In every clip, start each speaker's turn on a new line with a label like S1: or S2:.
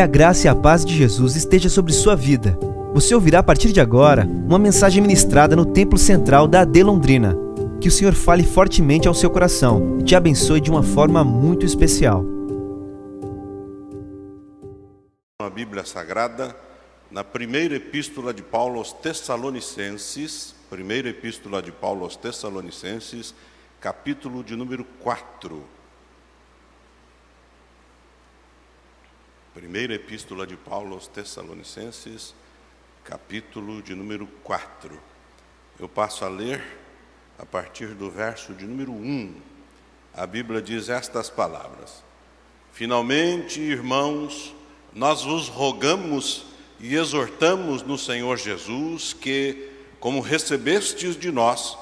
S1: Que a graça e a paz de Jesus esteja sobre sua vida. Você ouvirá a partir de agora uma mensagem ministrada no Templo Central da AD Londrina. Que o Senhor fale fortemente ao seu coração e te abençoe de uma forma muito especial.
S2: A Bíblia Sagrada, na primeira epístola de Paulo aos Tessalonicenses, primeira epístola de Paulo aos Tessalonicenses, capítulo de número 4. Primeira epístola de Paulo aos Tessalonicenses, capítulo de número 4. Eu passo a ler a partir do verso de número 1. A Bíblia diz estas palavras: Finalmente, irmãos, nós vos rogamos e exortamos no Senhor Jesus que, como recebestes de nós,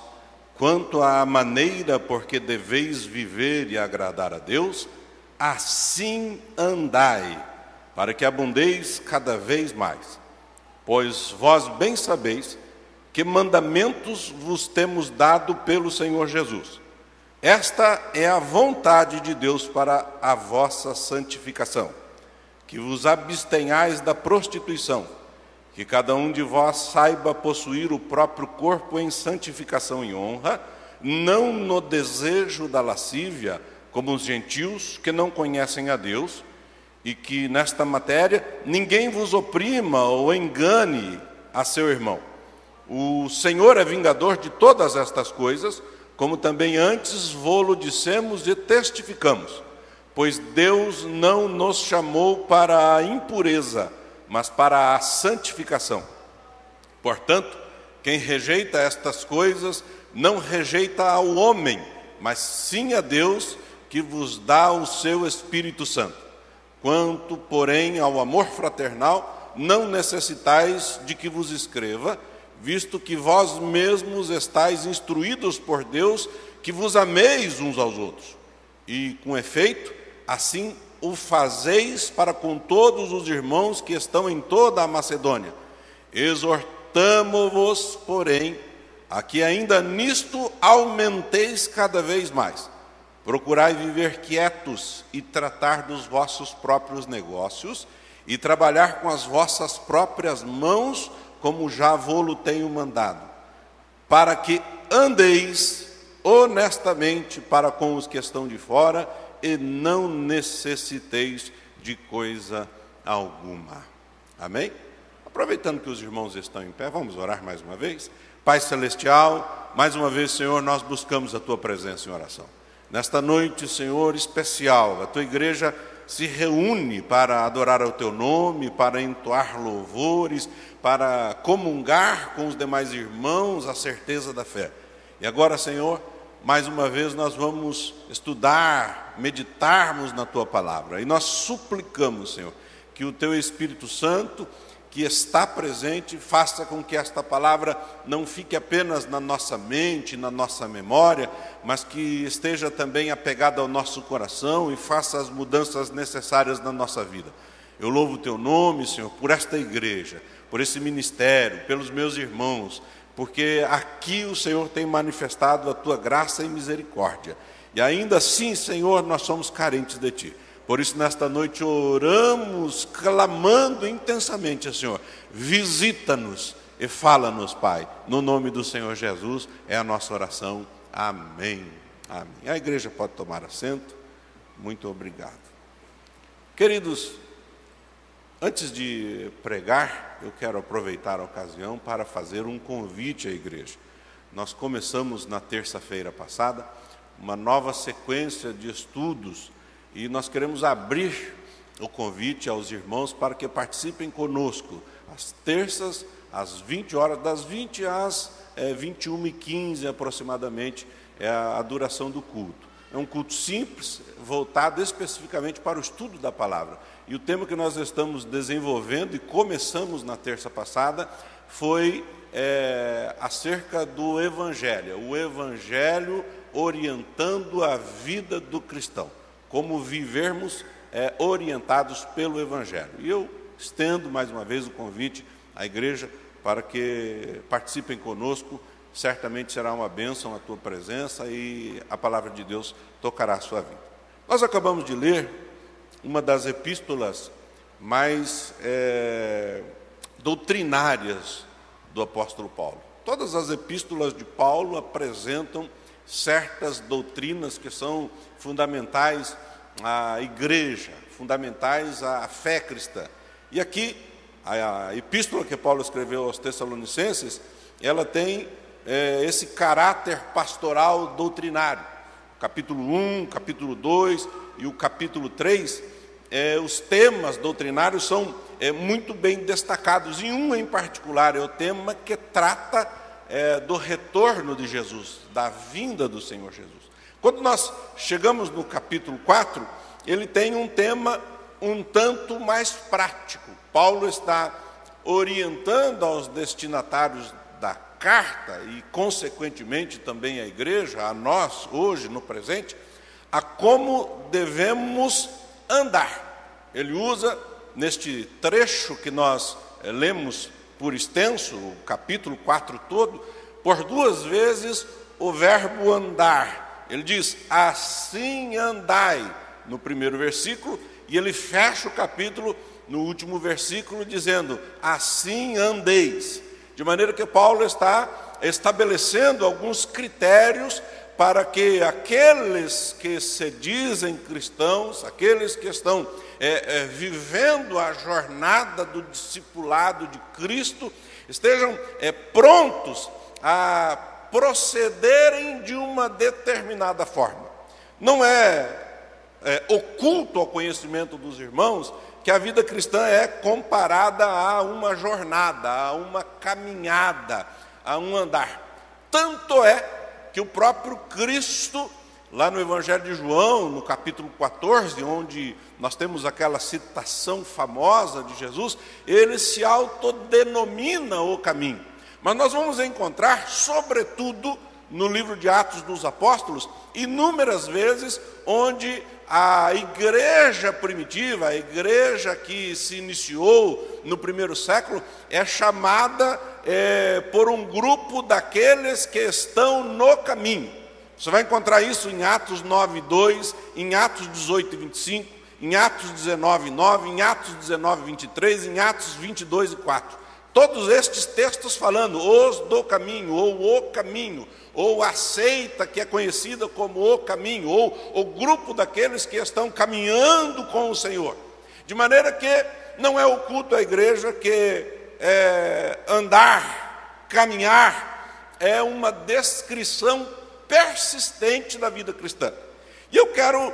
S2: quanto à maneira por que deveis viver e agradar a Deus, assim andai para que abundeis cada vez mais. Pois vós bem sabeis que mandamentos vos temos dado pelo Senhor Jesus. Esta é a vontade de Deus para a vossa santificação, que vos abstenhais da prostituição, que cada um de vós saiba possuir o próprio corpo em santificação e honra, não no desejo da lascívia, como os gentios que não conhecem a Deus, e que nesta matéria ninguém vos oprima ou engane a seu irmão. O Senhor é vingador de todas estas coisas, como também antes vô-lo dissemos e testificamos, pois Deus não nos chamou para a impureza, mas para a santificação. Portanto, quem rejeita estas coisas não rejeita ao homem, mas sim a Deus que vos dá o seu Espírito Santo. Quanto, porém, ao amor fraternal, não necessitais de que vos escreva, visto que vós mesmos estáis instruídos por Deus que vos ameis uns aos outros. E, com efeito, assim o fazeis para com todos os irmãos que estão em toda a Macedônia. Exortamo-vos, porém, a que ainda nisto aumenteis cada vez mais Procurai viver quietos e tratar dos vossos próprios negócios e trabalhar com as vossas próprias mãos, como já vou-lo tenho mandado, para que andeis honestamente para com os que estão de fora e não necessiteis de coisa alguma. Amém? Aproveitando que os irmãos estão em pé, vamos orar mais uma vez. Pai Celestial, mais uma vez, Senhor, nós buscamos a Tua presença em oração. Nesta noite, Senhor, especial, a tua igreja se reúne para adorar ao teu nome, para entoar louvores, para comungar com os demais irmãos a certeza da fé. E agora, Senhor, mais uma vez nós vamos estudar, meditarmos na tua palavra. E nós suplicamos, Senhor, que o teu Espírito Santo que está presente, faça com que esta palavra não fique apenas na nossa mente, na nossa memória, mas que esteja também apegada ao nosso coração e faça as mudanças necessárias na nossa vida. Eu louvo o teu nome, Senhor, por esta igreja, por esse ministério, pelos meus irmãos, porque aqui o Senhor tem manifestado a tua graça e misericórdia. E ainda assim, Senhor, nós somos carentes de ti. Por isso, nesta noite, oramos, clamando intensamente, Senhor, visita-nos e fala-nos, Pai. No nome do Senhor Jesus é a nossa oração. Amém. Amém. A igreja pode tomar assento. Muito obrigado. Queridos, antes de pregar, eu quero aproveitar a ocasião para fazer um convite à igreja. Nós começamos na terça-feira passada uma nova sequência de estudos e nós queremos abrir o convite aos irmãos para que participem conosco, às terças, às 20 horas, das 20 às é, 21 e 15 aproximadamente, é a, a duração do culto. É um culto simples, voltado especificamente para o estudo da palavra. E o tema que nós estamos desenvolvendo e começamos na terça passada foi é, acerca do Evangelho, o Evangelho orientando a vida do cristão como vivermos é, orientados pelo Evangelho. E eu estendo mais uma vez o convite à igreja para que participem conosco. Certamente será uma bênção a tua presença e a palavra de Deus tocará a sua vida. Nós acabamos de ler uma das epístolas mais é, doutrinárias do apóstolo Paulo. Todas as epístolas de Paulo apresentam certas doutrinas que são fundamentais à igreja, fundamentais à fé cristã. E aqui, a epístola que Paulo escreveu aos Tessalonicenses, ela tem é, esse caráter pastoral doutrinário. Capítulo 1, capítulo 2 e o capítulo 3, é, os temas doutrinários são é, muito bem destacados. E um em particular é o tema que trata é, do retorno de Jesus, da vinda do Senhor Jesus. Quando nós chegamos no capítulo 4, ele tem um tema um tanto mais prático. Paulo está orientando aos destinatários da carta e, consequentemente, também à igreja, a nós, hoje, no presente, a como devemos andar. Ele usa neste trecho que nós eh, lemos por extenso, o capítulo 4 todo, por duas vezes o verbo andar. Ele diz: assim andai, no primeiro versículo, e ele fecha o capítulo no último versículo dizendo: assim andeis. De maneira que Paulo está estabelecendo alguns critérios para que aqueles que se dizem cristãos, aqueles que estão é, é, vivendo a jornada do discipulado de Cristo, estejam é, prontos a procederem de uma determinada forma. Não é, é oculto ao conhecimento dos irmãos que a vida cristã é comparada a uma jornada, a uma caminhada, a um andar. Tanto é que o próprio Cristo Lá no Evangelho de João, no capítulo 14, onde nós temos aquela citação famosa de Jesus, ele se autodenomina o caminho. Mas nós vamos encontrar, sobretudo, no livro de Atos dos Apóstolos, inúmeras vezes onde a igreja primitiva, a igreja que se iniciou no primeiro século, é chamada é, por um grupo daqueles que estão no caminho. Você vai encontrar isso em Atos 9, 2, em Atos 18, 25, em Atos 19, 9, em Atos 19, 23, em Atos 22 e 4. Todos estes textos falando os do caminho, ou o caminho, ou a seita que é conhecida como o caminho, ou o grupo daqueles que estão caminhando com o Senhor. De maneira que não é oculto à igreja que é, andar, caminhar, é uma descrição persistente da vida cristã. E eu quero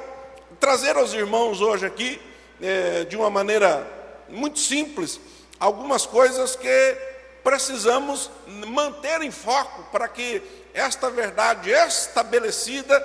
S2: trazer aos irmãos hoje aqui, é, de uma maneira muito simples, algumas coisas que precisamos manter em foco para que esta verdade estabelecida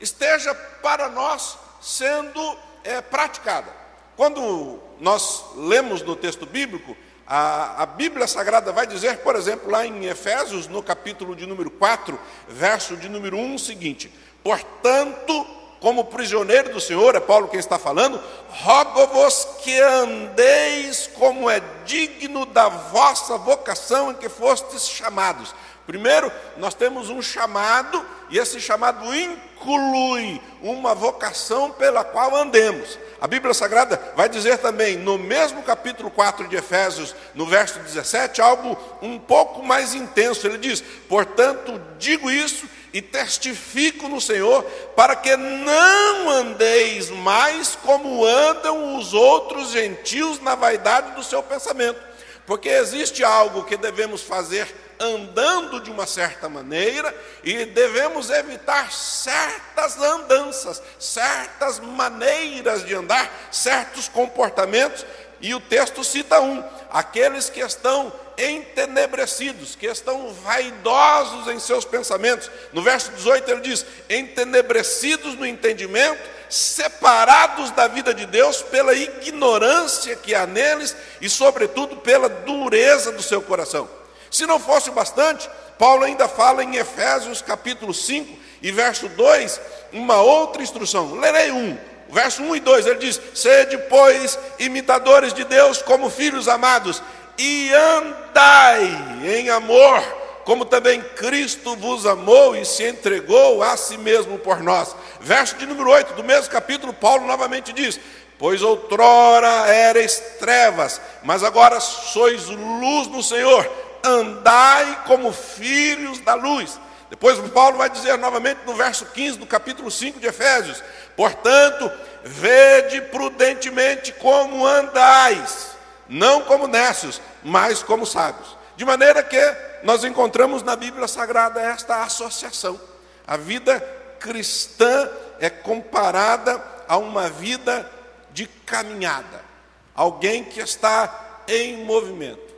S2: esteja para nós sendo é, praticada. Quando nós lemos no texto bíblico, a, a, Bíblia Sagrada vai dizer, por exemplo, lá em Efésios, no capítulo de número 4, verso de número 1, o seguinte: Portanto, como prisioneiro do Senhor, é Paulo quem está falando, rogo-vos que andeis como é digno da vossa vocação em que fostes chamados. Primeiro, nós temos um chamado, e esse chamado inclui uma vocação pela qual andemos. A Bíblia Sagrada vai dizer também, no mesmo capítulo 4 de Efésios, no verso 17, algo um pouco mais intenso. Ele diz: Portanto, digo isso e testifico no Senhor, para que não andeis mais como andam os outros gentios na vaidade do seu pensamento. Porque existe algo que devemos fazer andando de uma certa maneira e devemos evitar certas andanças, certas maneiras de andar, certos comportamentos. E o texto cita um: aqueles que estão entenebrecidos, que estão vaidosos em seus pensamentos. No verso 18 ele diz: entenebrecidos no entendimento, separados da vida de Deus pela ignorância que há neles e, sobretudo, pela dureza do seu coração. Se não fosse bastante, Paulo ainda fala em Efésios capítulo 5 e verso 2, uma outra instrução. Lerei um, verso 1 e 2, ele diz: Sede, pois, imitadores de Deus como filhos amados, e andai em amor, como também Cristo vos amou e se entregou a si mesmo por nós. Verso de número 8 do mesmo capítulo, Paulo novamente diz: Pois outrora erais trevas, mas agora sois luz no Senhor. Andai como filhos da luz. Depois Paulo vai dizer novamente no verso 15 do capítulo 5 de Efésios: Portanto, vede prudentemente como andais, não como nécios, mas como sábios. De maneira que nós encontramos na Bíblia Sagrada esta associação. A vida cristã é comparada a uma vida de caminhada, alguém que está em movimento.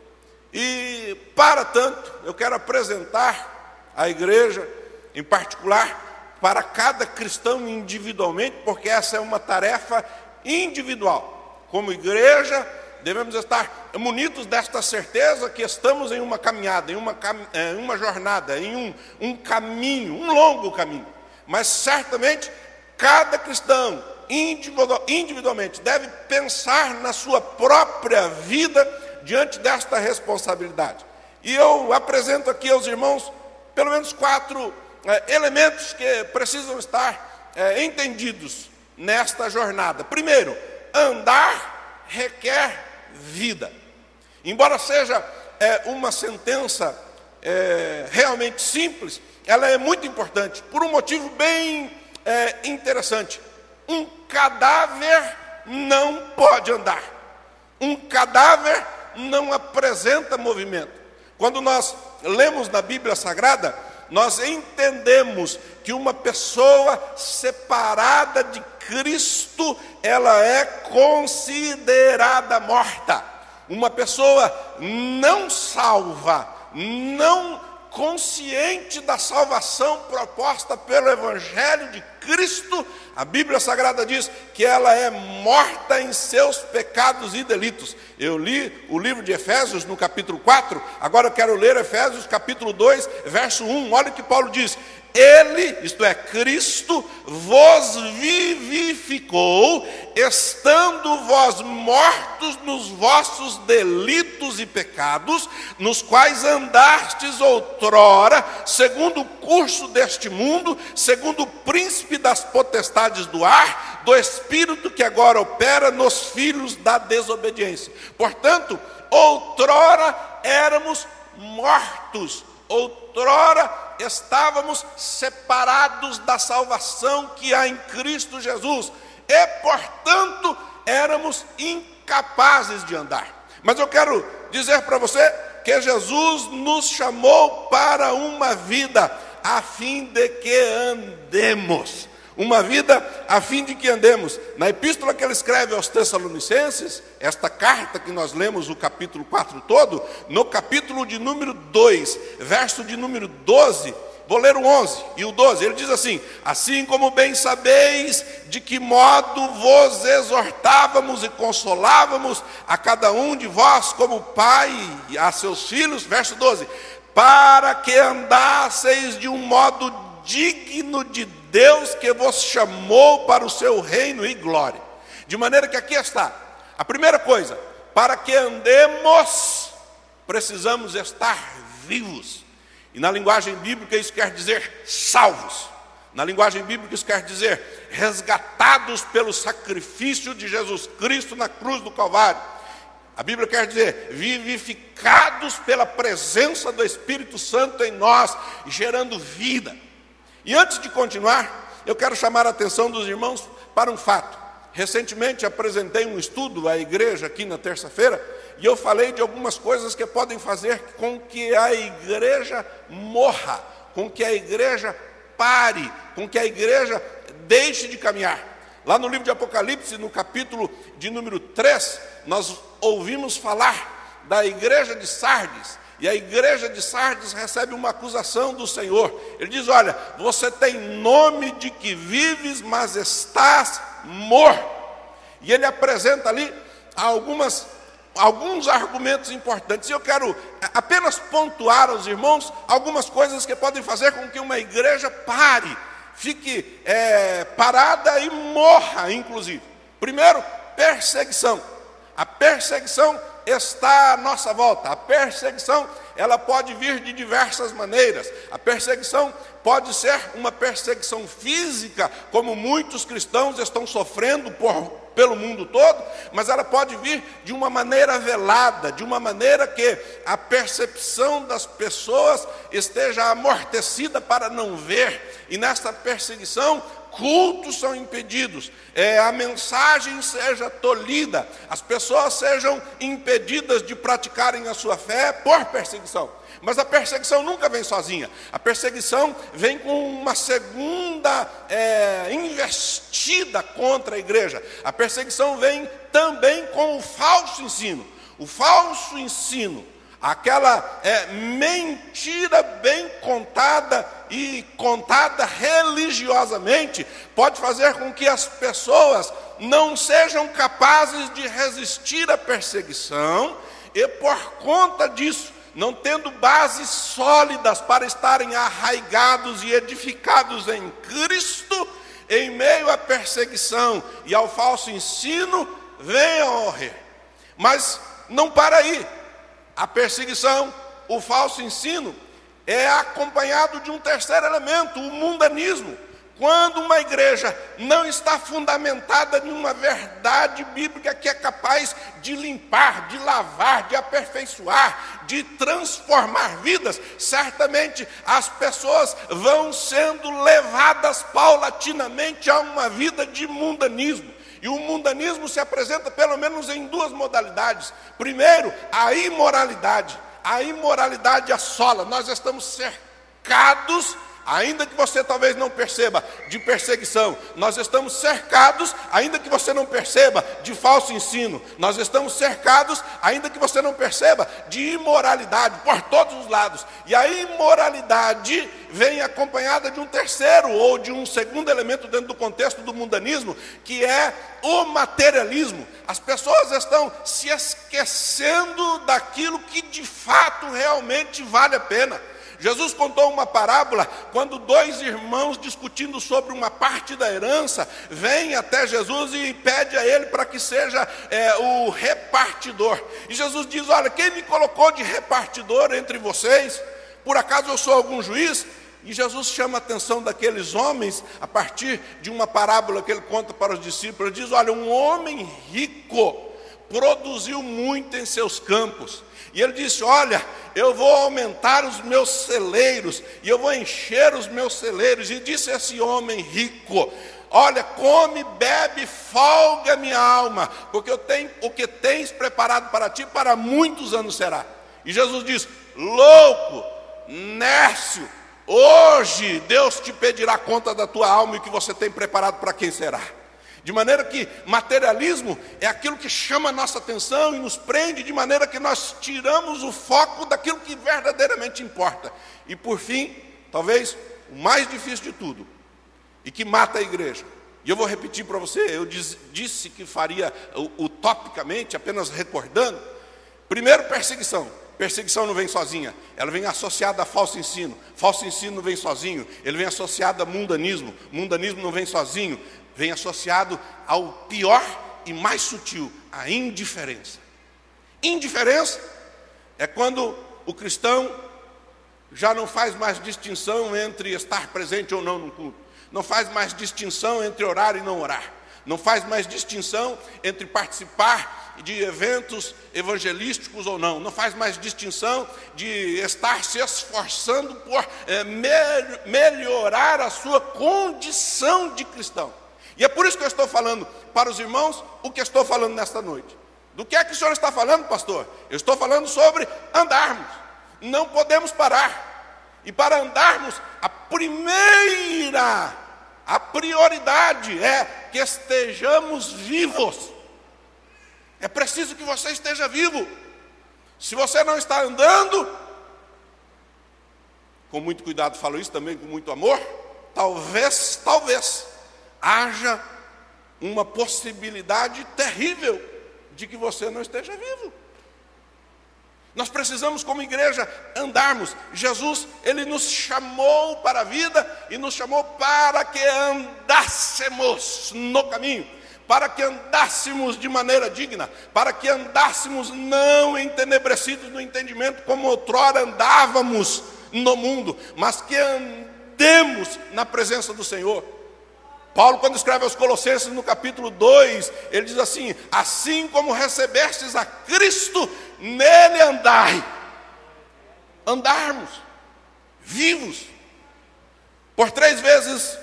S2: E, para tanto, eu quero apresentar a igreja, em particular, para cada cristão individualmente, porque essa é uma tarefa individual. Como igreja, devemos estar munidos desta certeza que estamos em uma caminhada, em uma, em uma jornada, em um, um caminho, um longo caminho. Mas certamente cada cristão, individualmente, deve pensar na sua própria vida diante desta responsabilidade. E eu apresento aqui aos irmãos pelo menos quatro é, elementos que precisam estar é, entendidos nesta jornada. Primeiro, andar requer vida. Embora seja é, uma sentença é, realmente simples, ela é muito importante, por um motivo bem é, interessante. Um cadáver não pode andar. Um cadáver não apresenta movimento. Quando nós lemos na Bíblia Sagrada, nós entendemos que uma pessoa separada de Cristo, ela é considerada morta. Uma pessoa não salva, não consciente da salvação proposta pelo Evangelho de Cristo, a Bíblia Sagrada diz que ela é morta em seus pecados e delitos. Eu li o livro de Efésios no capítulo 4, agora eu quero ler Efésios capítulo 2, verso 1. Olha o que Paulo diz: ele, isto é, Cristo, vos vivificou, estando vós mortos nos vossos delitos e pecados, nos quais andastes outrora, segundo o curso deste mundo, segundo o príncipe das potestades do ar, do espírito que agora opera nos filhos da desobediência. Portanto, outrora éramos mortos, outrora estávamos separados da salvação que há em Cristo Jesus e, portanto, éramos incapazes de andar. Mas eu quero dizer para você que Jesus nos chamou para uma vida a fim de que andemos uma vida a fim de que andemos. Na epístola que ele escreve aos Tessalonicenses, esta carta que nós lemos o capítulo 4 todo, no capítulo de número 2, verso de número 12, vou ler o 11 e o 12, ele diz assim: Assim como bem sabeis de que modo vos exortávamos e consolávamos a cada um de vós, como pai a seus filhos, verso 12, para que andasseis de um modo digno de Deus que vos chamou para o seu reino e glória. De maneira que aqui está. A primeira coisa, para que andemos, precisamos estar vivos. E na linguagem bíblica isso quer dizer salvos. Na linguagem bíblica isso quer dizer resgatados pelo sacrifício de Jesus Cristo na cruz do Calvário. A Bíblia quer dizer vivificados pela presença do Espírito Santo em nós, gerando vida. E antes de continuar, eu quero chamar a atenção dos irmãos para um fato. Recentemente apresentei um estudo à igreja aqui na terça-feira e eu falei de algumas coisas que podem fazer com que a igreja morra, com que a igreja pare, com que a igreja deixe de caminhar. Lá no livro de Apocalipse, no capítulo de número 3, nós ouvimos falar da igreja de Sardes, e a igreja de Sardes recebe uma acusação do Senhor. Ele diz: Olha, você tem nome de que vives, mas estás morto. E ele apresenta ali algumas, alguns argumentos importantes. E eu quero apenas pontuar aos irmãos algumas coisas que podem fazer com que uma igreja pare, fique é, parada e morra, inclusive. Primeiro, perseguição. A perseguição está à nossa volta. A perseguição, ela pode vir de diversas maneiras. A perseguição pode ser uma perseguição física, como muitos cristãos estão sofrendo por pelo mundo todo, mas ela pode vir de uma maneira velada, de uma maneira que a percepção das pessoas esteja amortecida para não ver, e nesta perseguição cultos são impedidos, é, a mensagem seja tolhida, as pessoas sejam impedidas de praticarem a sua fé por perseguição. Mas a perseguição nunca vem sozinha. A perseguição vem com uma segunda é, investida contra a igreja. A perseguição vem também com o falso ensino. O falso ensino, aquela é, mentira bem contada e contada religiosamente, pode fazer com que as pessoas não sejam capazes de resistir à perseguição e por conta disso não tendo bases sólidas para estarem arraigados e edificados em Cristo, em meio à perseguição e ao falso ensino, venham a morrer. Mas não para aí. A perseguição, o falso ensino, é acompanhado de um terceiro elemento, o mundanismo. Quando uma igreja não está fundamentada em uma verdade bíblica que é capaz de limpar, de lavar, de aperfeiçoar, de transformar vidas, certamente as pessoas vão sendo levadas paulatinamente a uma vida de mundanismo. E o mundanismo se apresenta pelo menos em duas modalidades. Primeiro, a imoralidade. A imoralidade assola. Nós estamos cercados ainda que você talvez não perceba, de perseguição. Nós estamos cercados, ainda que você não perceba, de falso ensino. Nós estamos cercados, ainda que você não perceba, de imoralidade por todos os lados. E a imoralidade vem acompanhada de um terceiro ou de um segundo elemento dentro do contexto do mundanismo, que é o materialismo. As pessoas estão se esquecendo daquilo que de fato realmente vale a pena. Jesus contou uma parábola quando dois irmãos discutindo sobre uma parte da herança vêm até Jesus e pede a ele para que seja é, o repartidor. E Jesus diz: Olha, quem me colocou de repartidor entre vocês? Por acaso eu sou algum juiz? E Jesus chama a atenção daqueles homens a partir de uma parábola que ele conta para os discípulos. Ele diz: Olha, um homem rico produziu muito em seus campos. E ele disse: Olha, eu vou aumentar os meus celeiros, e eu vou encher os meus celeiros. E disse esse homem rico: Olha, come, bebe, folga minha alma, porque eu tenho o que tens preparado para ti para muitos anos será. E Jesus diz: Louco, nércio, hoje Deus te pedirá conta da tua alma e o que você tem preparado para quem será. De maneira que materialismo é aquilo que chama a nossa atenção e nos prende, de maneira que nós tiramos o foco daquilo que verdadeiramente importa. E por fim, talvez o mais difícil de tudo, e que mata a igreja. E eu vou repetir para você, eu diz, disse que faria utopicamente, apenas recordando. Primeiro, perseguição. Perseguição não vem sozinha, ela vem associada a falso ensino. Falso ensino não vem sozinho, ele vem associado a mundanismo. Mundanismo não vem sozinho, vem associado ao pior e mais sutil, a indiferença. Indiferença é quando o cristão já não faz mais distinção entre estar presente ou não no culto, não faz mais distinção entre orar e não orar, não faz mais distinção entre participar de eventos evangelísticos ou não, não faz mais distinção de estar se esforçando por é, me melhorar a sua condição de cristão. E é por isso que eu estou falando para os irmãos o que estou falando nesta noite. Do que é que o senhor está falando, pastor? Eu estou falando sobre andarmos. Não podemos parar. E para andarmos, a primeira, a prioridade é que estejamos vivos. É preciso que você esteja vivo. Se você não está andando, com muito cuidado falo isso também com muito amor, talvez, talvez haja uma possibilidade terrível de que você não esteja vivo. Nós precisamos, como igreja, andarmos. Jesus, ele nos chamou para a vida e nos chamou para que andássemos no caminho, para que andássemos de maneira digna, para que andássemos não entenebrecidos no entendimento como outrora andávamos no mundo, mas que andemos na presença do Senhor Paulo, quando escreve aos Colossenses no capítulo 2, ele diz assim: Assim como recebestes a Cristo, nele andai. Andarmos, vivos. Por três vezes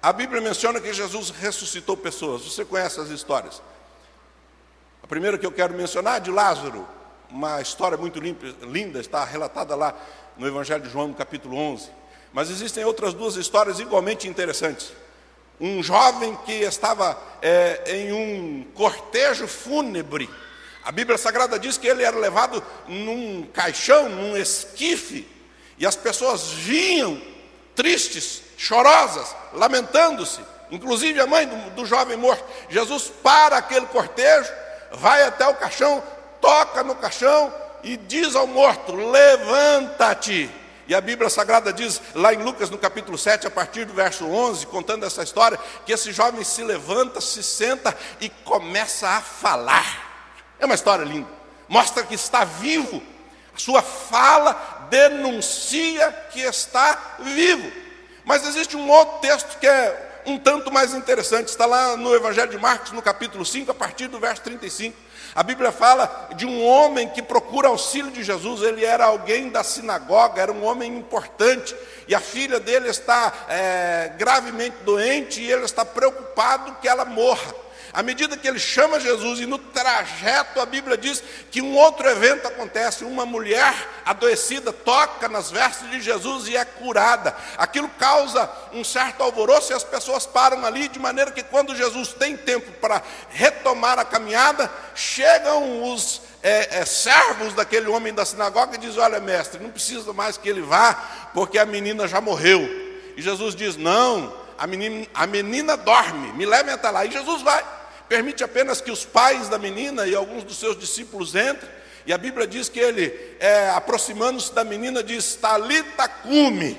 S2: a Bíblia menciona que Jesus ressuscitou pessoas. Você conhece as histórias? A primeira que eu quero mencionar é de Lázaro, uma história muito linda, está relatada lá no Evangelho de João, no capítulo 11. Mas existem outras duas histórias igualmente interessantes. Um jovem que estava é, em um cortejo fúnebre. A Bíblia Sagrada diz que ele era levado num caixão, num esquife, e as pessoas vinham tristes, chorosas, lamentando-se. Inclusive a mãe do, do jovem morto. Jesus para aquele cortejo, vai até o caixão, toca no caixão e diz ao morto: Levanta-te. E a Bíblia Sagrada diz, lá em Lucas, no capítulo 7, a partir do verso 11, contando essa história, que esse jovem se levanta, se senta e começa a falar. É uma história linda. Mostra que está vivo. A sua fala denuncia que está vivo. Mas existe um outro texto que é um tanto mais interessante. Está lá no Evangelho de Marcos, no capítulo 5, a partir do verso 35. A Bíblia fala de um homem que procura auxílio de Jesus. Ele era alguém da sinagoga, era um homem importante. E a filha dele está é, gravemente doente e ele está preocupado que ela morra. À medida que ele chama Jesus e no trajeto a Bíblia diz que um outro evento acontece, uma mulher adoecida toca nas vestes de Jesus e é curada. Aquilo causa um certo alvoroço e as pessoas param ali de maneira que quando Jesus tem tempo para retomar a caminhada, chegam os é, é, servos daquele homem da sinagoga e dizem: Olha, mestre, não precisa mais que ele vá, porque a menina já morreu. E Jesus diz: Não, a menina, a menina dorme, me levem até lá. E Jesus vai permite apenas que os pais da menina e alguns dos seus discípulos entrem, e a Bíblia diz que ele, é, aproximando-se da menina, diz: Talita cume,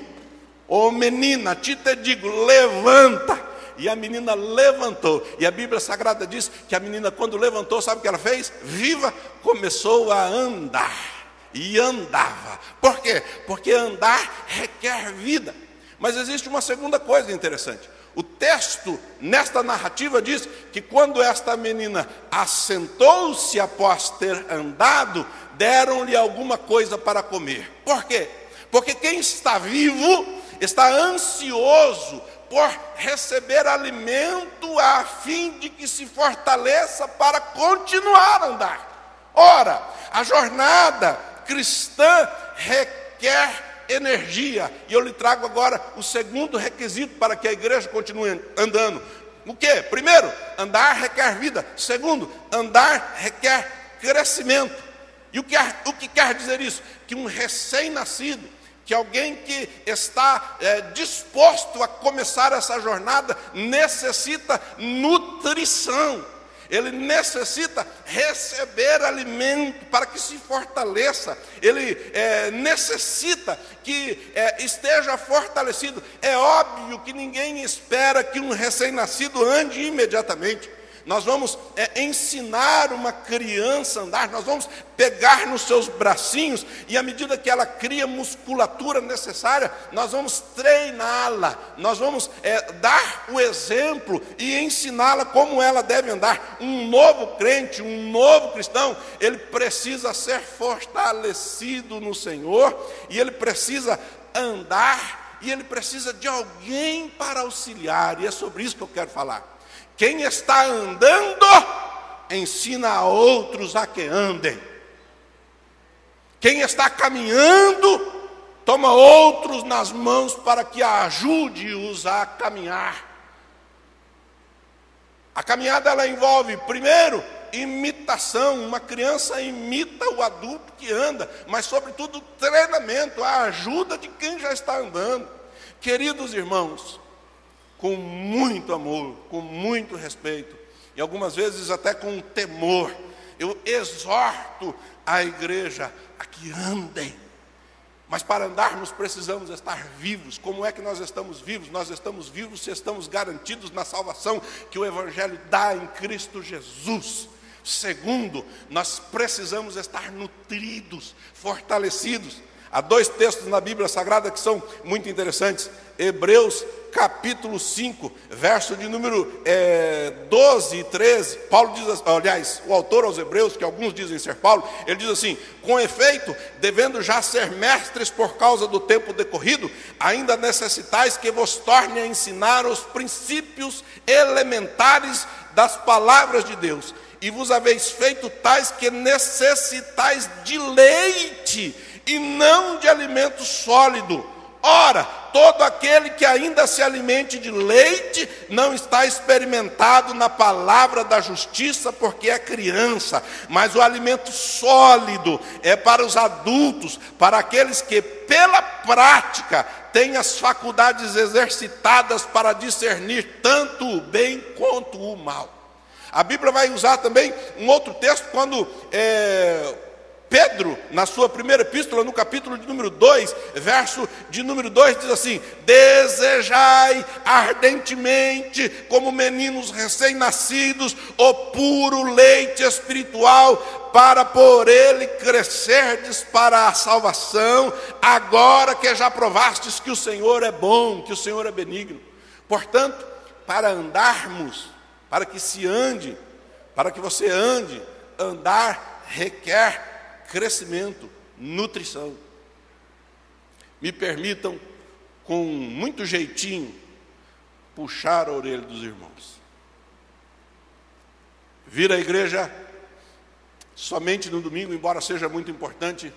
S2: ô menina, te te digo, levanta. E a menina levantou, e a Bíblia Sagrada diz que a menina, quando levantou, sabe o que ela fez? Viva, começou a andar, e andava. Por quê? Porque andar requer vida. Mas existe uma segunda coisa interessante. O texto, nesta narrativa, diz que quando esta menina assentou-se após ter andado, deram-lhe alguma coisa para comer. Por quê? Porque quem está vivo está ansioso por receber alimento a fim de que se fortaleça para continuar a andar. Ora, a jornada cristã requer energia. E eu lhe trago agora o segundo requisito para que a igreja continue andando. O que? Primeiro, andar requer vida. Segundo, andar requer crescimento. E o que, o que quer dizer isso? Que um recém-nascido, que alguém que está é, disposto a começar essa jornada, necessita nutrição ele necessita receber alimento para que se fortaleça, ele é, necessita que é, esteja fortalecido. É óbvio que ninguém espera que um recém-nascido ande imediatamente. Nós vamos é, ensinar uma criança a andar, nós vamos pegar nos seus bracinhos e à medida que ela cria musculatura necessária, nós vamos treiná-la, nós vamos é, dar o exemplo e ensiná-la como ela deve andar. Um novo crente, um novo cristão, ele precisa ser fortalecido no Senhor e ele precisa andar e ele precisa de alguém para auxiliar, e é sobre isso que eu quero falar. Quem está andando, ensina a outros a que andem. Quem está caminhando, toma outros nas mãos para que ajude-os a caminhar. A caminhada ela envolve, primeiro, imitação. Uma criança imita o adulto que anda, mas, sobretudo, treinamento, a ajuda de quem já está andando. Queridos irmãos, com muito amor, com muito respeito e algumas vezes até com temor. Eu exorto a igreja a que andem. Mas para andarmos precisamos estar vivos. Como é que nós estamos vivos? Nós estamos vivos se estamos garantidos na salvação que o Evangelho dá em Cristo Jesus. Segundo, nós precisamos estar nutridos, fortalecidos. Há dois textos na Bíblia Sagrada que são muito interessantes. Hebreus capítulo 5, verso de número é, 12 e 13, Paulo diz, aliás, o autor aos Hebreus, que alguns dizem ser Paulo, ele diz assim: com efeito, devendo já ser mestres por causa do tempo decorrido, ainda necessitais que vos torne a ensinar os princípios elementares das palavras de Deus, e vos haveis feito tais que necessitais de leite e não de alimento sólido Ora, todo aquele que ainda se alimente de leite não está experimentado na palavra da justiça, porque é criança, mas o alimento sólido é para os adultos, para aqueles que, pela prática, têm as faculdades exercitadas para discernir tanto o bem quanto o mal. A Bíblia vai usar também um outro texto quando é, Pedro, na sua primeira epístola, no capítulo de número 2, verso de número 2, diz assim: Desejai ardentemente, como meninos recém-nascidos, o puro leite espiritual, para por ele crescerdes para a salvação, agora que já provastes que o Senhor é bom, que o Senhor é benigno. Portanto, para andarmos, para que se ande, para que você ande, andar requer crescimento, nutrição. Me permitam, com muito jeitinho, puxar a orelha dos irmãos. Vir à igreja somente no domingo, embora seja muito importante,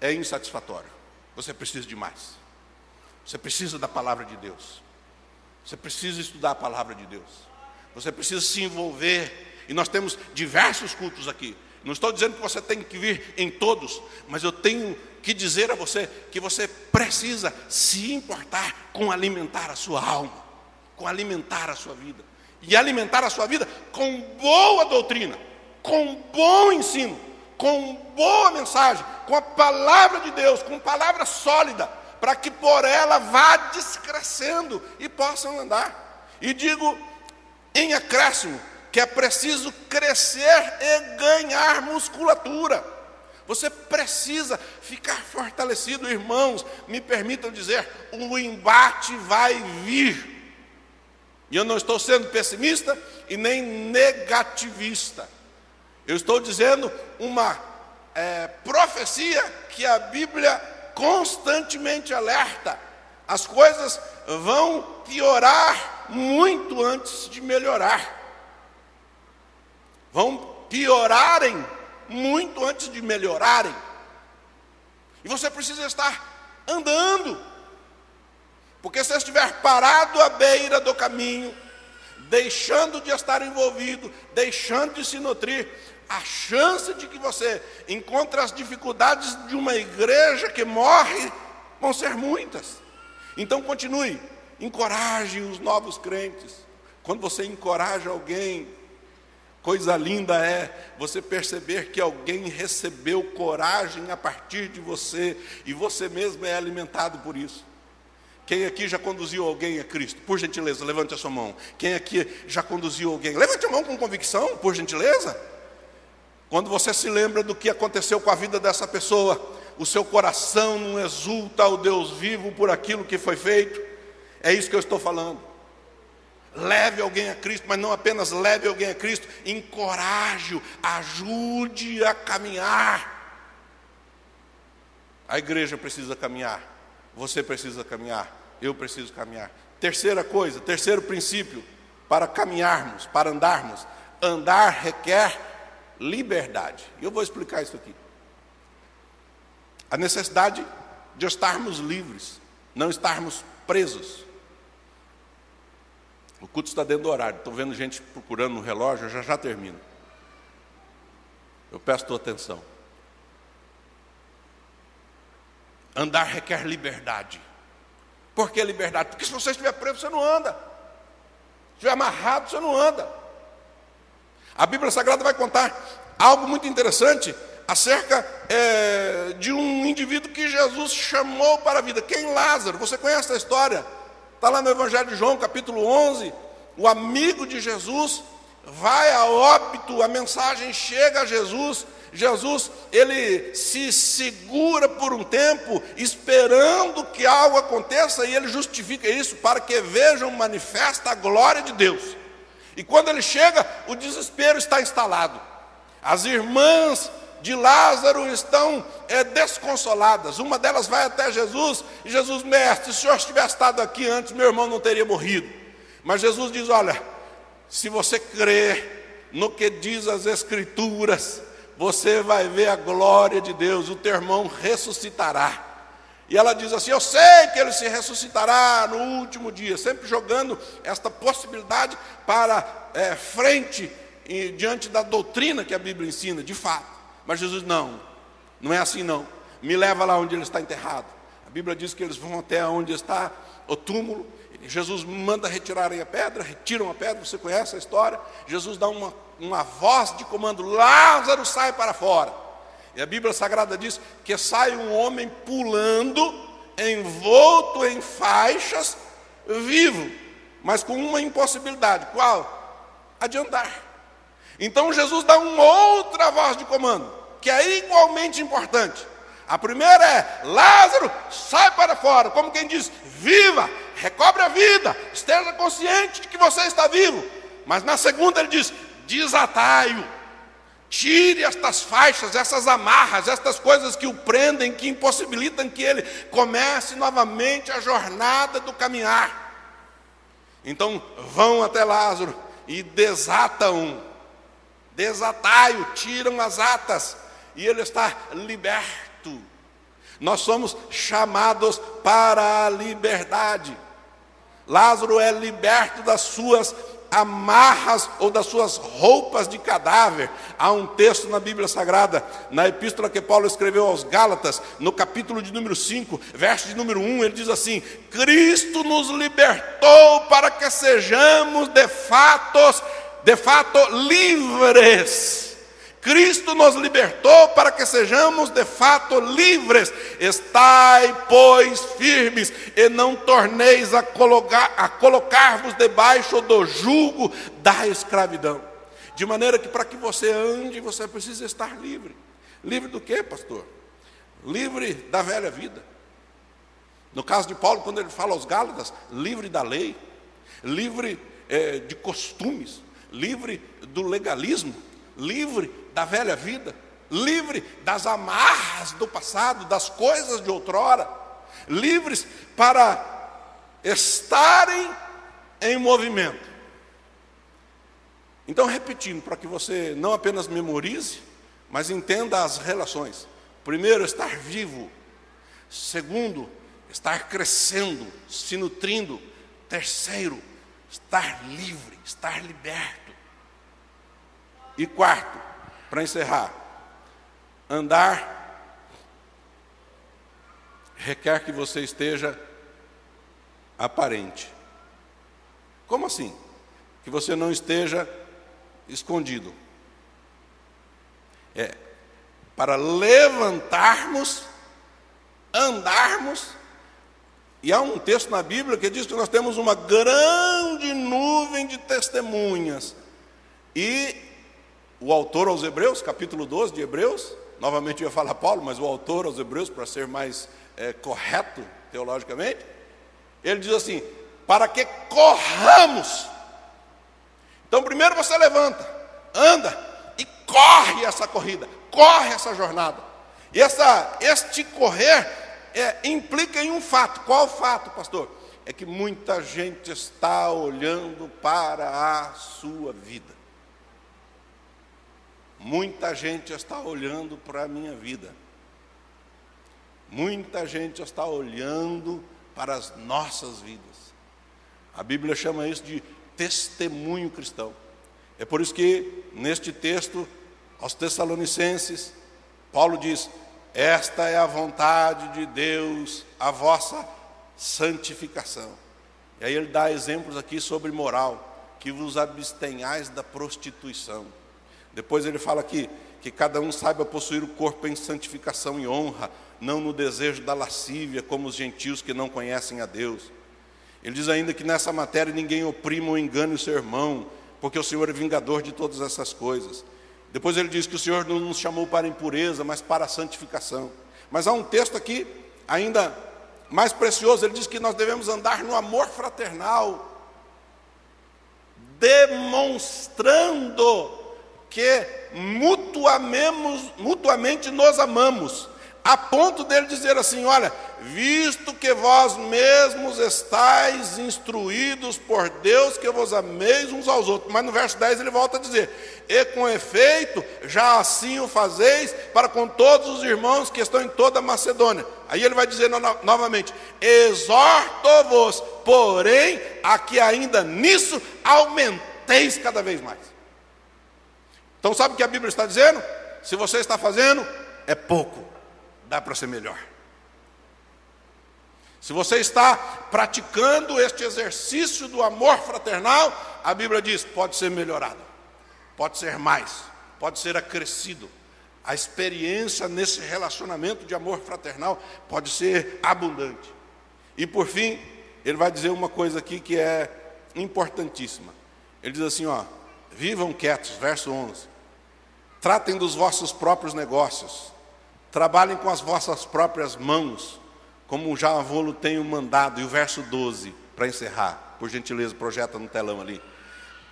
S2: é insatisfatório. Você precisa de mais. Você precisa da palavra de Deus. Você precisa estudar a palavra de Deus. Você precisa se envolver. E nós temos diversos cultos aqui. Não estou dizendo que você tem que vir em todos, mas eu tenho que dizer a você que você precisa se importar com alimentar a sua alma, com alimentar a sua vida. E alimentar a sua vida com boa doutrina, com bom ensino, com boa mensagem, com a palavra de Deus, com palavra sólida, para que por ela vá descrescendo e possam andar. E digo em acréscimo, que é preciso crescer e ganhar musculatura. Você precisa ficar fortalecido, irmãos. Me permitam dizer, o embate vai vir. E eu não estou sendo pessimista e nem negativista. Eu estou dizendo uma é, profecia que a Bíblia constantemente alerta. As coisas vão piorar muito antes de melhorar vão piorarem muito antes de melhorarem. E você precisa estar andando. Porque se estiver parado à beira do caminho, deixando de estar envolvido, deixando de se nutrir, a chance de que você encontre as dificuldades de uma igreja que morre vão ser muitas. Então continue, encoraje os novos crentes. Quando você encoraja alguém, Coisa linda é você perceber que alguém recebeu coragem a partir de você e você mesmo é alimentado por isso. Quem aqui já conduziu alguém a Cristo? Por gentileza, levante a sua mão. Quem aqui já conduziu alguém? Levante a mão com convicção, por gentileza. Quando você se lembra do que aconteceu com a vida dessa pessoa, o seu coração não exulta ao Deus vivo por aquilo que foi feito. É isso que eu estou falando leve alguém a Cristo, mas não apenas leve alguém a Cristo, encoraje-o, ajude a caminhar. A igreja precisa caminhar, você precisa caminhar, eu preciso caminhar. Terceira coisa, terceiro princípio, para caminharmos, para andarmos, andar requer liberdade. Eu vou explicar isso aqui. A necessidade de estarmos livres, não estarmos presos. O culto está dentro do horário. Estou vendo gente procurando no relógio, já já termino. Eu peço tua atenção. Andar requer liberdade. Por que liberdade? Porque se você estiver preso, você não anda. Se estiver amarrado, você não anda. A Bíblia Sagrada vai contar algo muito interessante acerca é, de um indivíduo que Jesus chamou para a vida. Quem? Lázaro. Você conhece a história? Está lá no Evangelho de João, capítulo 11. O amigo de Jesus vai a óbito, a mensagem chega a Jesus. Jesus, ele se segura por um tempo, esperando que algo aconteça, e ele justifica isso para que vejam manifesta a glória de Deus. E quando ele chega, o desespero está instalado. As irmãs de Lázaro estão é, desconsoladas. Uma delas vai até Jesus e Jesus, mestre, se o senhor tivesse estado aqui antes, meu irmão não teria morrido. Mas Jesus diz: Olha, se você crer no que diz as Escrituras, você vai ver a glória de Deus, o teu irmão ressuscitará. E ela diz assim: Eu sei que ele se ressuscitará no último dia, sempre jogando esta possibilidade para é, frente e, diante da doutrina que a Bíblia ensina, de fato. Mas Jesus, não, não é assim não. Me leva lá onde ele está enterrado. A Bíblia diz que eles vão até onde está o túmulo. Jesus manda retirarem a pedra, retiram a pedra, você conhece a história. Jesus dá uma, uma voz de comando: Lázaro sai para fora. E a Bíblia Sagrada diz que sai um homem pulando, envolto em faixas, vivo, mas com uma impossibilidade: qual? Adiantar. Então Jesus dá uma outra voz de comando, que é igualmente importante. A primeira é: Lázaro, sai para fora, como quem diz, viva, recobre a vida, esteja consciente de que você está vivo. Mas na segunda ele diz: desatai-o. Tire estas faixas, essas amarras, estas coisas que o prendem, que impossibilitam que ele comece novamente a jornada do caminhar. Então vão até Lázaro e desatam, desatai-o, tiram as atas, e ele está liberto. Nós somos chamados para a liberdade. Lázaro é liberto das suas amarras ou das suas roupas de cadáver. Há um texto na Bíblia Sagrada, na epístola que Paulo escreveu aos Gálatas, no capítulo de número 5, verso de número 1, ele diz assim: Cristo nos libertou para que sejamos de fato, de fato livres Cristo nos libertou para que sejamos de fato livres. Estai, pois, firmes e não torneis a colocar-vos a colocar debaixo do jugo da escravidão. De maneira que para que você ande, você precisa estar livre. Livre do que, pastor? Livre da velha vida. No caso de Paulo, quando ele fala aos Gálatas, livre da lei, livre é, de costumes, livre do legalismo, livre da velha vida, livre das amarras do passado, das coisas de outrora, livres para estarem em movimento. Então, repetindo, para que você não apenas memorize, mas entenda as relações. Primeiro, estar vivo. Segundo, estar crescendo, se nutrindo. Terceiro, estar livre, estar liberto. E quarto, para encerrar, andar requer que você esteja aparente. Como assim? Que você não esteja escondido. É para levantarmos, andarmos. E há um texto na Bíblia que diz que nós temos uma grande nuvem de testemunhas. E o autor aos Hebreus, capítulo 12 de Hebreus, novamente eu ia falar Paulo, mas o autor aos Hebreus, para ser mais é, correto teologicamente, ele diz assim: para que corramos. Então, primeiro você levanta, anda e corre essa corrida, corre essa jornada. E essa, este correr é, implica em um fato. Qual fato, pastor? É que muita gente está olhando para a sua vida. Muita gente está olhando para a minha vida. Muita gente está olhando para as nossas vidas. A Bíblia chama isso de testemunho cristão. É por isso que, neste texto, aos Tessalonicenses, Paulo diz: Esta é a vontade de Deus, a vossa santificação. E aí ele dá exemplos aqui sobre moral, que vos abstenhais da prostituição. Depois ele fala aqui que cada um saiba possuir o corpo em santificação e honra, não no desejo da lascívia, como os gentios que não conhecem a Deus. Ele diz ainda que nessa matéria ninguém oprima ou engane o seu irmão, porque o Senhor é vingador de todas essas coisas. Depois ele diz que o Senhor não nos chamou para impureza, mas para santificação. Mas há um texto aqui, ainda mais precioso, ele diz que nós devemos andar no amor fraternal, demonstrando que mutuamente nos amamos a ponto dele dizer assim: Olha, visto que vós mesmos estáis instruídos por Deus, que vos ameis uns aos outros. Mas no verso 10 ele volta a dizer: E com efeito, já assim o fazeis para com todos os irmãos que estão em toda a Macedônia. Aí ele vai dizer no, novamente: Exorto-vos, porém, a que ainda nisso aumenteis cada vez mais. Então, sabe o que a Bíblia está dizendo? Se você está fazendo, é pouco dá para ser melhor. Se você está praticando este exercício do amor fraternal, a Bíblia diz: pode ser melhorado, pode ser mais, pode ser acrescido. A experiência nesse relacionamento de amor fraternal pode ser abundante. E por fim, ele vai dizer uma coisa aqui que é importantíssima. Ele diz assim: ó, vivam quietos, verso 11. Tratem dos vossos próprios negócios Trabalhem com as vossas próprias mãos, como já avô tenho mandado. E o verso 12, para encerrar, por gentileza, projeta no telão ali.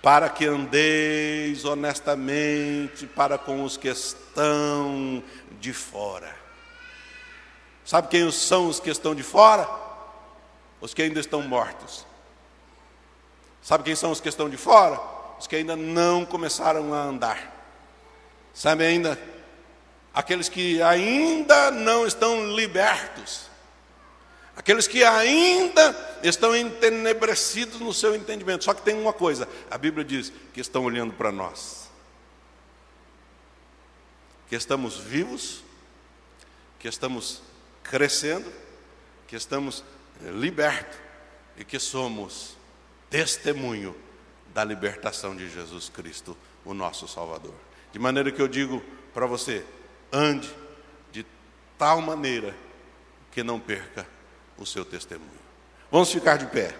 S2: Para que andeis honestamente para com os que estão de fora. Sabe quem são os que estão de fora? Os que ainda estão mortos. Sabe quem são os que estão de fora? Os que ainda não começaram a andar. Sabe ainda aqueles que ainda não estão libertos, aqueles que ainda estão entenebrecidos no seu entendimento. Só que tem uma coisa: a Bíblia diz que estão olhando para nós, que estamos vivos, que estamos crescendo, que estamos libertos e que somos testemunho da libertação de Jesus Cristo, o nosso Salvador. De maneira que eu digo para você, ande de tal maneira que não perca o seu testemunho. Vamos ficar de pé.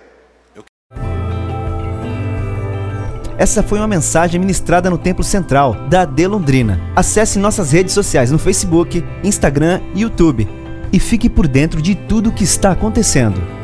S1: Essa foi uma mensagem ministrada no Templo Central da AD Londrina. Acesse nossas redes sociais no Facebook, Instagram e YouTube e fique por dentro de tudo o que está acontecendo.